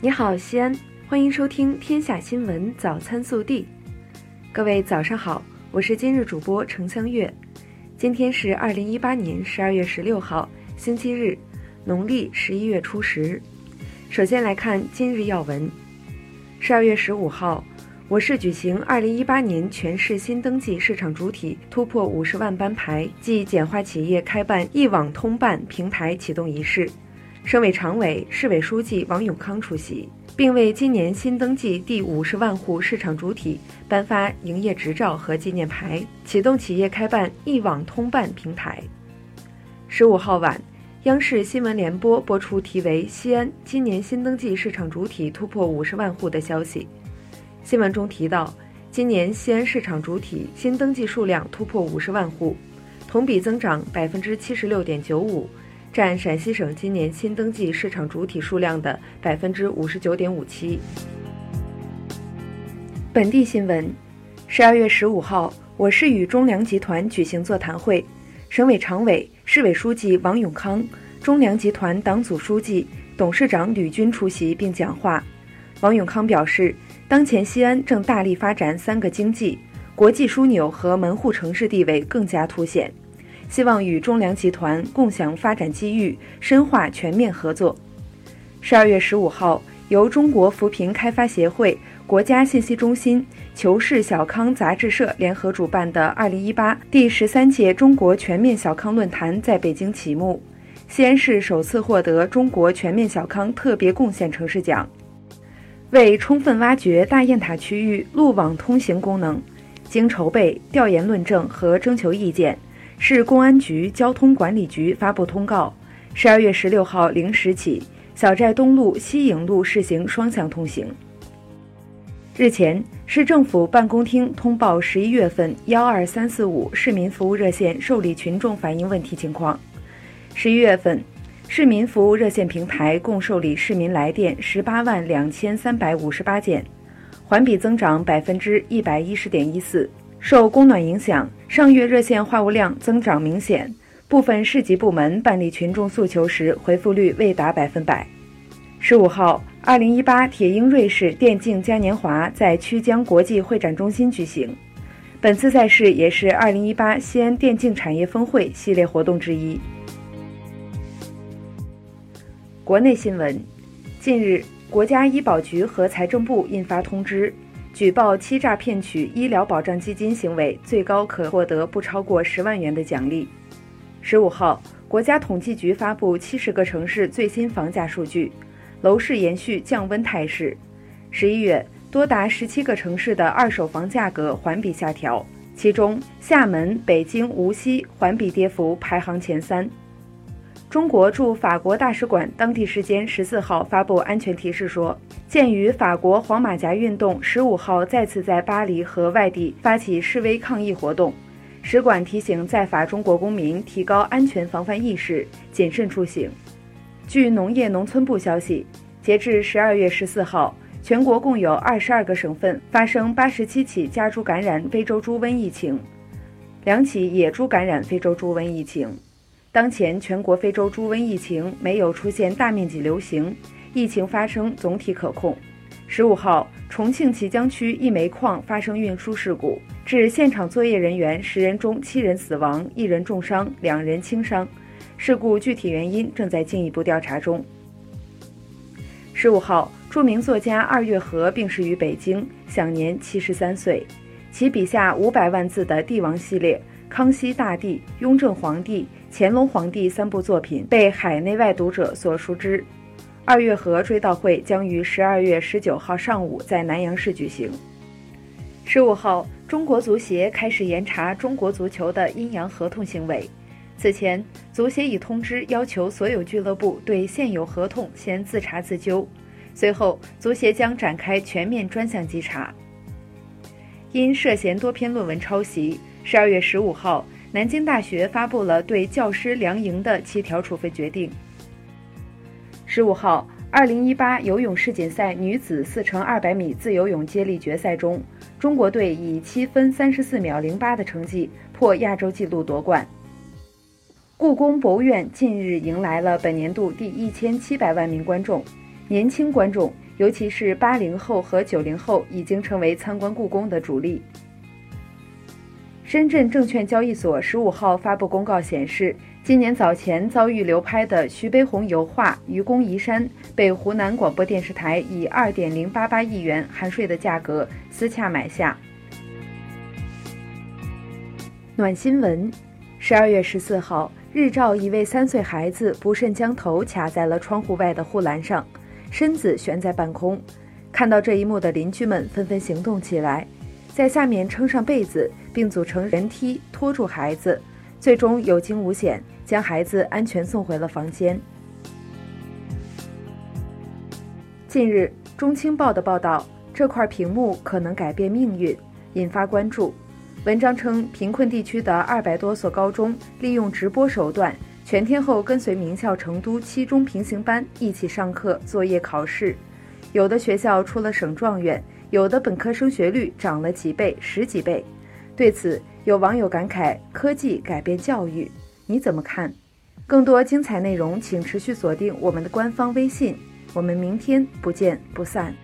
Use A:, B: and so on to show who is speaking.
A: 你好，西安，欢迎收听《天下新闻早餐速递》。各位早上好，我是今日主播程香月。今天是二零一八年十二月十六号，星期日，农历十一月初十。首先来看今日要闻。十二月十五号，我市举行二零一八年全市新登记市场主体突破五十万班牌暨简化企业开办一网通办平台启动仪式。省委常委、市委书记王永康出席，并为今年新登记第五十万户市场主体颁发营业执照和纪念牌，启动企业开办一网通办平台。十五号晚，央视新闻联播播出题为“西安今年新登记市场主体突破五十万户”的消息。新闻中提到，今年西安市场主体新登记数量突破五十万户，同比增长百分之七十六点九五。占陕西省今年新登记市场主体数量的百分之五十九点五七。本地新闻：十二月十五号，我市与中粮集团举行座谈会，省委常委、市委书记王永康、中粮集团党组书记、董事长吕军出席并讲话。王永康表示，当前西安正大力发展三个经济，国际枢纽和门户城市地位更加凸显。希望与中粮集团共享发展机遇，深化全面合作。十二月十五号，由中国扶贫开发协会、国家信息中心、求是小康杂志社联合主办的二零一八第十三届中国全面小康论坛在北京启幕。西安市首次获得中国全面小康特别贡献城市奖。为充分挖掘大雁塔区域路网通行功能，经筹备、调研论证和征求意见。市公安局交通管理局发布通告：十二月十六号零时起，小寨东路西影路试行双向通行。日前，市政府办公厅通报十一月份幺二三四五市民服务热线受理群众反映问题情况。十一月份，市民服务热线平台共受理市民来电十八万两千三百五十八件，环比增长百分之一百一十点一四。受供暖影响，上月热线话务量增长明显，部分市级部门办理群众诉求时回复率未达百分百。十五号，二零一八铁鹰瑞士电竞嘉年华在曲江国际会展中心举行，本次赛事也是二零一八西安电竞产业峰会系列活动之一。国内新闻，近日，国家医保局和财政部印发通知。举报欺诈骗取医疗保障基金行为，最高可获得不超过十万元的奖励。十五号，国家统计局发布七十个城市最新房价数据，楼市延续降温态势。十一月，多达十七个城市的二手房价格环比下调，其中厦门、北京、无锡环比跌幅排行前三。中国驻法国大使馆当地时间十四号发布安全提示说，鉴于法国黄马甲运动十五号再次在巴黎和外地发起示威抗议活动，使馆提醒在法中国公民提高安全防范意识，谨慎出行。据农业农村部消息，截至十二月十四号，全国共有二十二个省份发生八十七起家猪感染非洲猪瘟疫情，两起野猪感染非洲猪瘟疫情。当前全国非洲猪瘟疫情没有出现大面积流行，疫情发生总体可控。十五号，重庆綦江区一煤矿发生运输事故，致现场作业人员十人中七人死亡，一人重伤，两人轻伤。事故具体原因正在进一步调查中。十五号，著名作家二月河病逝于北京，享年七十三岁。其笔下五百万字的帝王系列。康熙大帝、雍正皇帝、乾隆皇帝三部作品被海内外读者所熟知。二月河追悼会将于十二月十九号上午在南阳市举行。十五号，中国足协开始严查中国足球的阴阳合同行为。此前，足协已通知要求所有俱乐部对现有合同先自查自纠，随后足协将展开全面专项稽查。因涉嫌多篇论文抄袭。十二月十五号，南京大学发布了对教师梁莹的七条处分决定。十五号，二零一八游泳世锦赛女子四乘二百米自由泳接力决赛中，中国队以七分三十四秒零八的成绩破亚洲纪录夺冠。故宫博物院近日迎来了本年度第一千七百万名观众，年轻观众尤其是八零后和九零后已经成为参观故宫的主力。深圳证券交易所十五号发布公告显示，今年早前遭遇流拍的徐悲鸿油画《愚公移山》被湖南广播电视台以二点零八八亿元含税的价格私洽买下。暖新闻：十二月十四号，日照一位三岁孩子不慎将头卡在了窗户外的护栏上，身子悬在半空。看到这一幕的邻居们纷纷行动起来。在下面撑上被子，并组成人梯拖住孩子，最终有惊无险将孩子安全送回了房间。近日，《中青报》的报道，这块屏幕可能改变命运，引发关注。文章称，贫困地区的二百多所高中利用直播手段，全天候跟随名校成都七中平行班一起上课、作业、考试，有的学校出了省状元。有的本科升学率涨了几倍、十几倍，对此有网友感慨：“科技改变教育，你怎么看？”更多精彩内容，请持续锁定我们的官方微信。我们明天不见不散。